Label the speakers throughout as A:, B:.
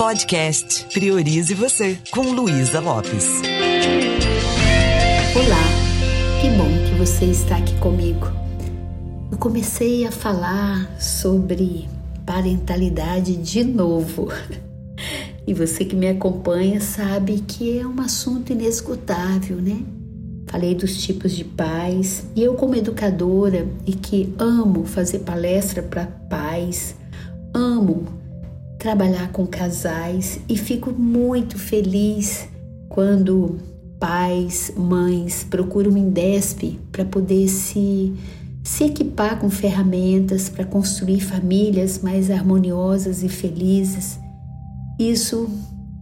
A: Podcast Priorize Você, com Luísa Lopes.
B: Olá, que bom que você está aqui comigo. Eu comecei a falar sobre parentalidade de novo. E você que me acompanha sabe que é um assunto inesgotável, né? Falei dos tipos de pais e eu, como educadora e que amo fazer palestra para pais, amo trabalhar com casais e fico muito feliz quando pais, mães procuram o Indesp para poder se, se equipar com ferramentas para construir famílias mais harmoniosas e felizes. Isso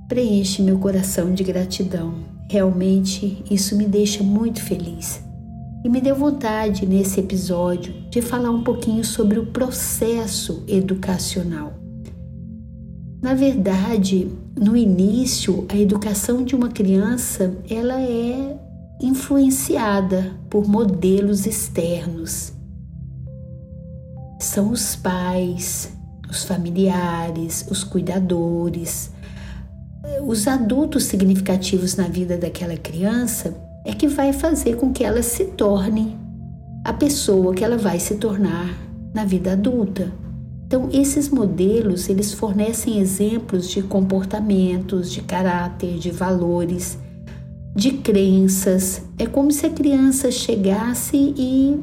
B: preenche meu coração de gratidão. Realmente isso me deixa muito feliz. E me deu vontade nesse episódio de falar um pouquinho sobre o processo educacional. Na verdade, no início, a educação de uma criança ela é influenciada por modelos externos. São os pais, os familiares, os cuidadores, os adultos significativos na vida daquela criança é que vai fazer com que ela se torne a pessoa que ela vai se tornar na vida adulta. Então, esses modelos, eles fornecem exemplos de comportamentos, de caráter, de valores, de crenças. É como se a criança chegasse e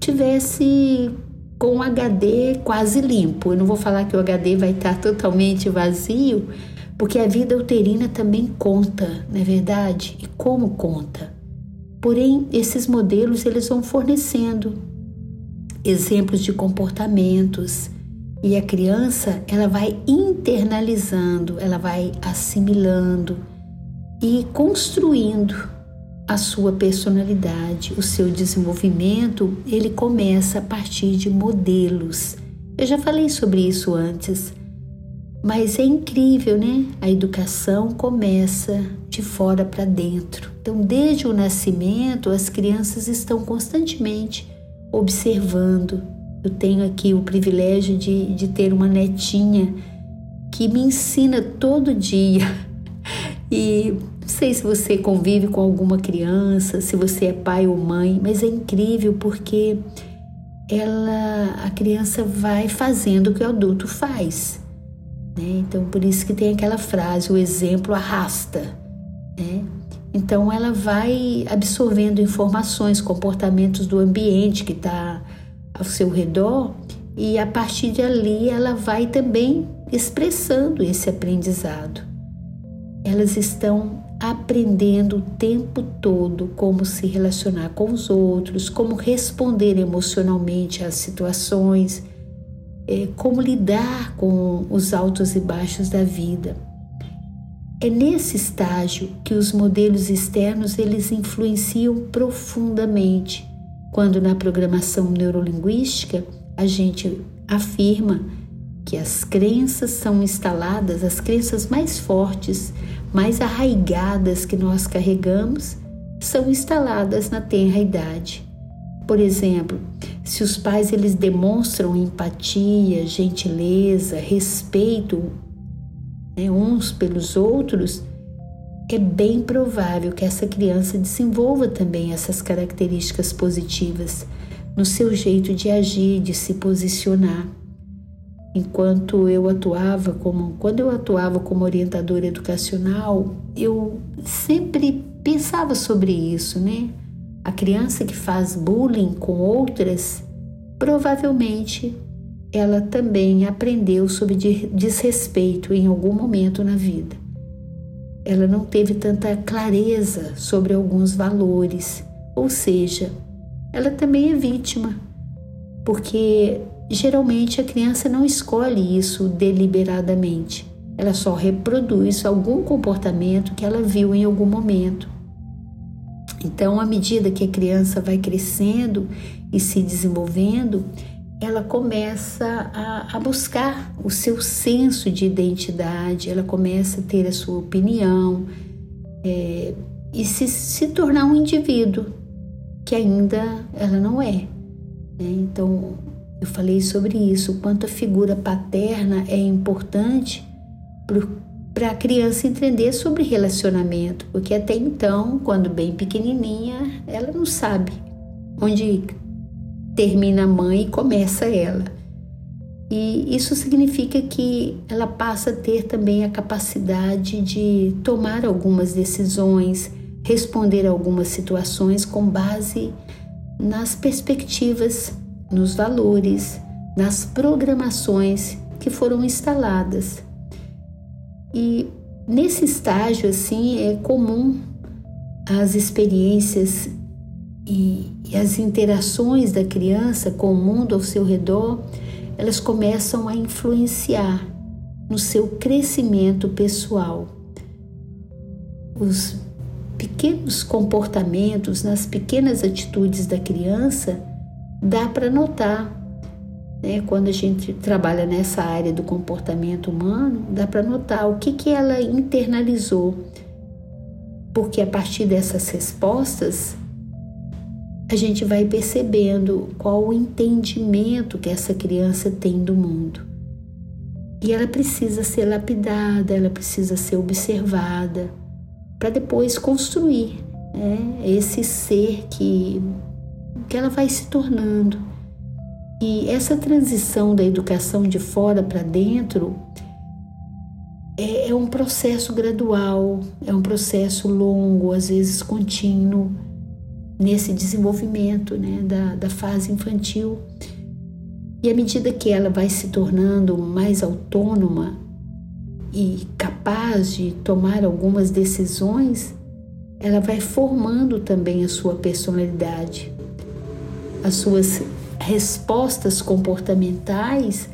B: tivesse com o HD quase limpo. Eu não vou falar que o HD vai estar totalmente vazio, porque a vida uterina também conta, não é verdade? E como conta? Porém, esses modelos eles vão fornecendo exemplos de comportamentos, e a criança, ela vai internalizando, ela vai assimilando e construindo a sua personalidade, o seu desenvolvimento, ele começa a partir de modelos. Eu já falei sobre isso antes, mas é incrível, né? A educação começa de fora para dentro. Então, desde o nascimento, as crianças estão constantemente observando, eu tenho aqui o privilégio de, de ter uma netinha que me ensina todo dia. E não sei se você convive com alguma criança, se você é pai ou mãe, mas é incrível porque ela, a criança vai fazendo o que o adulto faz. Né? Então, por isso que tem aquela frase: o exemplo arrasta. Né? Então, ela vai absorvendo informações, comportamentos do ambiente que está ao seu redor e a partir de ali ela vai também expressando esse aprendizado. Elas estão aprendendo o tempo todo como se relacionar com os outros, como responder emocionalmente às situações, é, como lidar com os altos e baixos da vida. É nesse estágio que os modelos externos eles influenciam profundamente quando na programação neurolinguística a gente afirma que as crenças são instaladas, as crenças mais fortes, mais arraigadas que nós carregamos, são instaladas na tenra idade. Por exemplo, se os pais eles demonstram empatia, gentileza, respeito né, uns pelos outros, é bem provável que essa criança desenvolva também essas características positivas no seu jeito de agir, de se posicionar. Enquanto eu atuava como, quando eu atuava como orientadora educacional, eu sempre pensava sobre isso, né? A criança que faz bullying com outras, provavelmente ela também aprendeu sobre desrespeito em algum momento na vida ela não teve tanta clareza sobre alguns valores, ou seja, ela também é vítima, porque geralmente a criança não escolhe isso deliberadamente, ela só reproduz algum comportamento que ela viu em algum momento. Então, à medida que a criança vai crescendo e se desenvolvendo, ela começa a, a, buscar o seu senso de identidade, ela começa a ter a sua opinião é, e se, se tornar um indivíduo que ainda ela não é. Né? Então, eu falei sobre isso, o quanto a figura paterna é importante para a criança entender sobre relacionamento, porque até então, quando bem pequenininha, ela não sabe onde termina a mãe e começa ela. E isso significa que ela passa a ter também a capacidade de tomar algumas decisões, responder a algumas situações com base nas perspectivas, nos valores, nas programações que foram instaladas. E nesse estágio assim é comum as experiências e, e as interações da criança com o mundo ao seu redor, elas começam a influenciar no seu crescimento pessoal. Os pequenos comportamentos, nas pequenas atitudes da criança, dá para notar. Né? Quando a gente trabalha nessa área do comportamento humano, dá para notar o que, que ela internalizou. Porque a partir dessas respostas, a gente vai percebendo qual o entendimento que essa criança tem do mundo. E ela precisa ser lapidada, ela precisa ser observada, para depois construir né, esse ser que, que ela vai se tornando. E essa transição da educação de fora para dentro é, é um processo gradual, é um processo longo, às vezes contínuo nesse desenvolvimento né, da, da fase infantil. E à medida que ela vai se tornando mais autônoma e capaz de tomar algumas decisões, ela vai formando também a sua personalidade. As suas respostas comportamentais,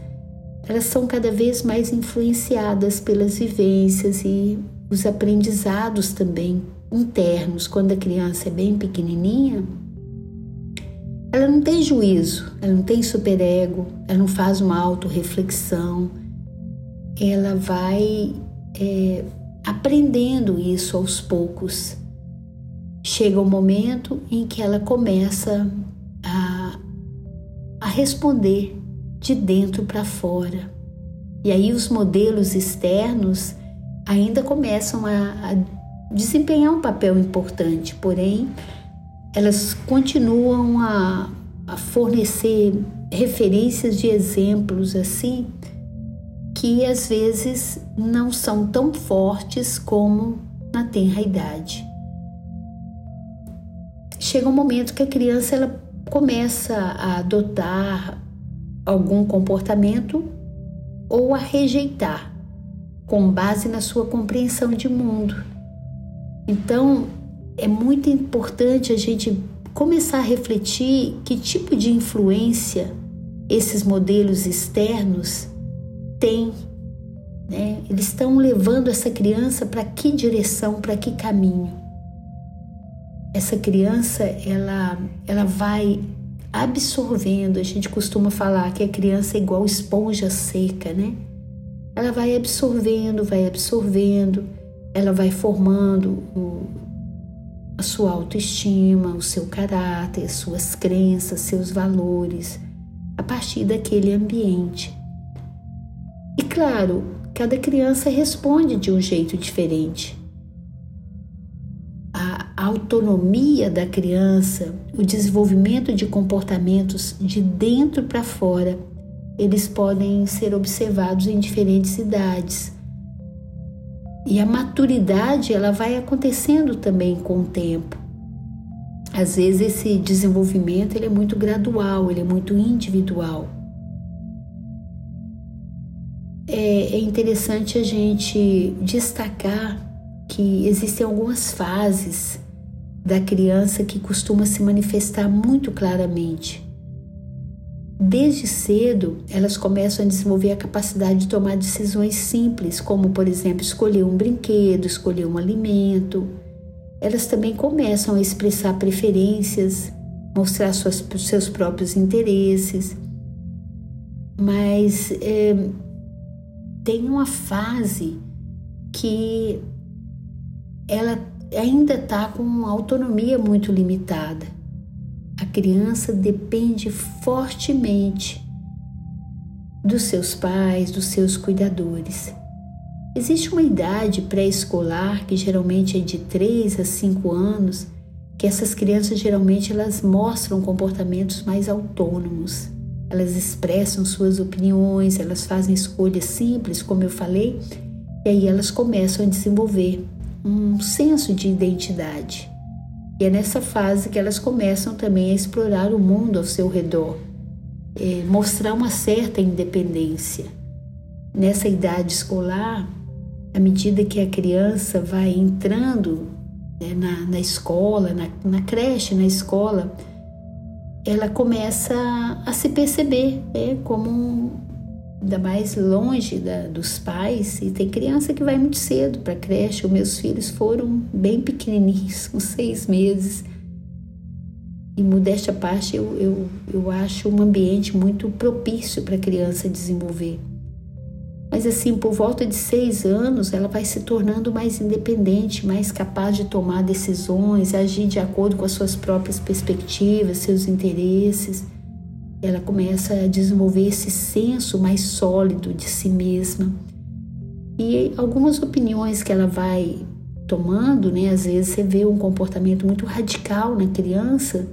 B: elas são cada vez mais influenciadas pelas vivências e os aprendizados também internos, quando a criança é bem pequenininha, ela não tem juízo, ela não tem superego, ela não faz uma autorreflexão, ela vai é, aprendendo isso aos poucos. Chega o um momento em que ela começa a, a responder de dentro para fora. E aí os modelos externos ainda começam a, a desempenhar um papel importante, porém, elas continuam a, a fornecer referências de exemplos assim que às vezes não são tão fortes como na tenra idade. Chega um momento que a criança ela começa a adotar algum comportamento ou a rejeitar com base na sua compreensão de mundo. Então, é muito importante a gente começar a refletir que tipo de influência esses modelos externos têm. Né? Eles estão levando essa criança para que direção, para que caminho? Essa criança, ela, ela vai absorvendo. A gente costuma falar que a criança é igual esponja seca, né? Ela vai absorvendo, vai absorvendo ela vai formando o, a sua autoestima, o seu caráter, suas crenças, seus valores, a partir daquele ambiente. E claro, cada criança responde de um jeito diferente. A autonomia da criança, o desenvolvimento de comportamentos de dentro para fora, eles podem ser observados em diferentes idades e a maturidade ela vai acontecendo também com o tempo. Às vezes esse desenvolvimento ele é muito gradual, ele é muito individual. É, é interessante a gente destacar que existem algumas fases da criança que costuma se manifestar muito claramente. Desde cedo, elas começam a desenvolver a capacidade de tomar decisões simples, como, por exemplo, escolher um brinquedo, escolher um alimento. Elas também começam a expressar preferências, mostrar suas, seus próprios interesses. Mas é, tem uma fase que ela ainda está com autonomia muito limitada a criança depende fortemente dos seus pais, dos seus cuidadores. Existe uma idade pré-escolar que geralmente é de 3 a 5 anos, que essas crianças geralmente elas mostram comportamentos mais autônomos. Elas expressam suas opiniões, elas fazem escolhas simples, como eu falei, e aí elas começam a desenvolver um senso de identidade. E é nessa fase que elas começam também a explorar o mundo ao seu redor, é, mostrar uma certa independência. Nessa idade escolar, à medida que a criança vai entrando né, na, na escola, na, na creche, na escola, ela começa a se perceber né, como ainda mais longe da, dos pais e tem criança que vai muito cedo para creche. Os meus filhos foram bem pequenininhos, com seis meses. E modéstia à parte, eu, eu, eu acho um ambiente muito propício para a criança desenvolver. Mas assim, por volta de seis anos, ela vai se tornando mais independente, mais capaz de tomar decisões, agir de acordo com as suas próprias perspectivas, seus interesses. Ela começa a desenvolver esse senso mais sólido de si mesma. E algumas opiniões que ela vai tomando, né? Às vezes você vê um comportamento muito radical na criança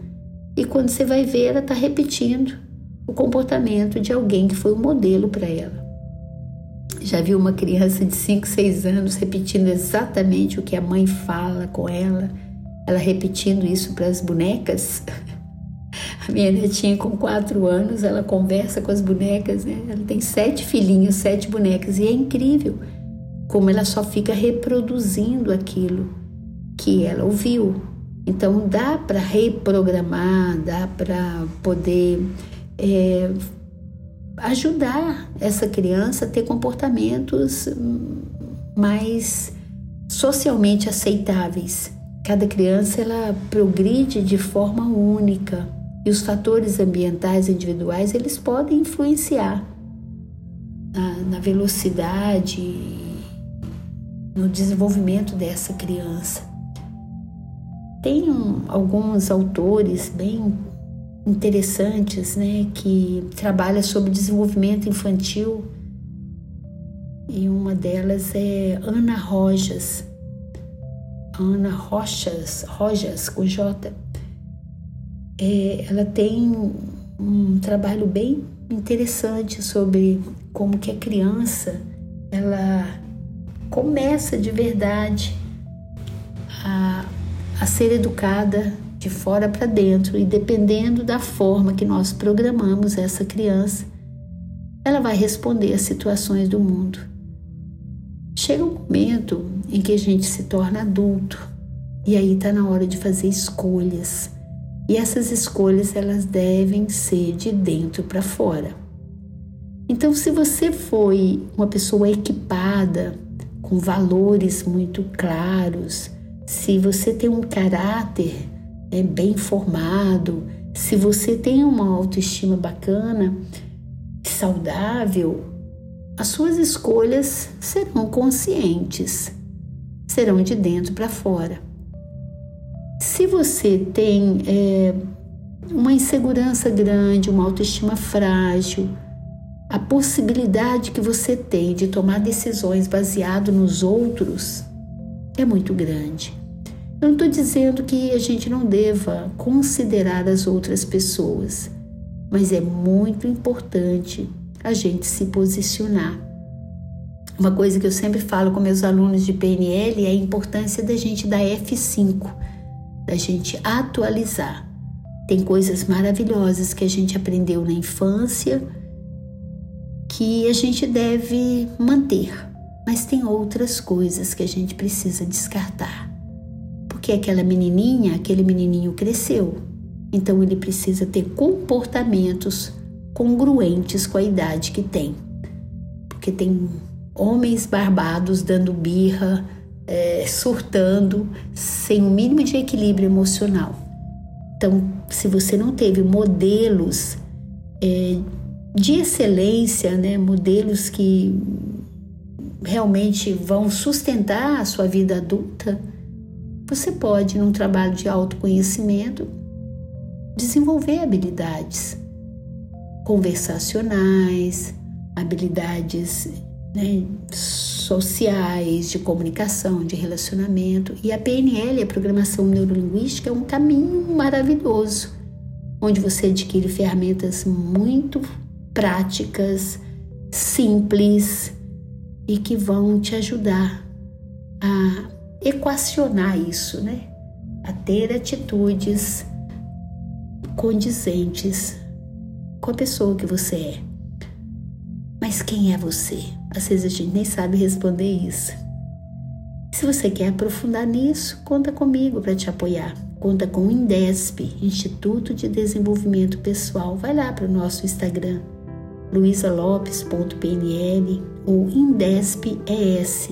B: e quando você vai ver, ela está repetindo o comportamento de alguém que foi um modelo para ela. Já viu uma criança de 5, 6 anos repetindo exatamente o que a mãe fala com ela, ela repetindo isso para as bonecas? Minha netinha com 4 anos, ela conversa com as bonecas, né? Ela tem sete filhinhos, sete bonecas, e é incrível como ela só fica reproduzindo aquilo que ela ouviu. Então dá para reprogramar, dá para poder é, ajudar essa criança a ter comportamentos mais socialmente aceitáveis. Cada criança ela progride de forma única e os fatores ambientais individuais eles podem influenciar na, na velocidade, no desenvolvimento dessa criança. Tem um, alguns autores bem interessantes, né, que trabalha sobre desenvolvimento infantil. E uma delas é Ana Rojas. Ana Rochas, Rojas com J. É, ela tem um trabalho bem interessante sobre como que a criança ela começa de verdade a, a ser educada de fora para dentro e dependendo da forma que nós programamos essa criança, ela vai responder às situações do mundo. Chega um momento em que a gente se torna adulto e aí está na hora de fazer escolhas. E essas escolhas elas devem ser de dentro para fora. Então, se você foi uma pessoa equipada, com valores muito claros, se você tem um caráter é bem formado, se você tem uma autoestima bacana, saudável, as suas escolhas serão conscientes, serão de dentro para fora. Se você tem é, uma insegurança grande, uma autoestima frágil, a possibilidade que você tem de tomar decisões baseado nos outros é muito grande. Eu não estou dizendo que a gente não deva considerar as outras pessoas, mas é muito importante a gente se posicionar. Uma coisa que eu sempre falo com meus alunos de PNL é a importância da gente dar F5, da gente atualizar. Tem coisas maravilhosas que a gente aprendeu na infância que a gente deve manter, mas tem outras coisas que a gente precisa descartar porque aquela menininha, aquele menininho cresceu. Então ele precisa ter comportamentos congruentes com a idade que tem. Porque tem homens barbados dando birra, é, surtando, sem o um mínimo de equilíbrio emocional. Então, se você não teve modelos é, de excelência, né, modelos que realmente vão sustentar a sua vida adulta, você pode, num trabalho de autoconhecimento, desenvolver habilidades conversacionais, habilidades né, sociais, de comunicação, de relacionamento. E a PNL, a Programação Neurolinguística, é um caminho maravilhoso, onde você adquire ferramentas muito práticas, simples e que vão te ajudar a equacionar isso, né? A ter atitudes condizentes com a pessoa que você é. Mas quem é você? Às vezes a gente nem sabe responder isso. Se você quer aprofundar nisso, conta comigo para te apoiar. Conta com o INDESP, Instituto de Desenvolvimento Pessoal. Vai lá para o nosso Instagram, luisalopes.pnl ou INDESP-ES.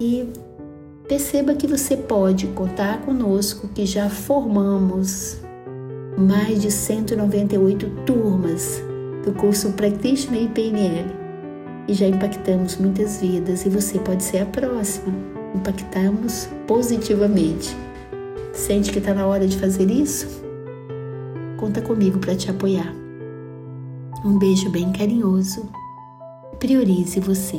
B: E perceba que você pode contar conosco que já formamos mais de 198 turmas do curso Practitioner PNL e já impactamos muitas vidas e você pode ser a próxima. Impactamos positivamente. Sente que está na hora de fazer isso? Conta comigo para te apoiar. Um beijo bem carinhoso. Priorize você.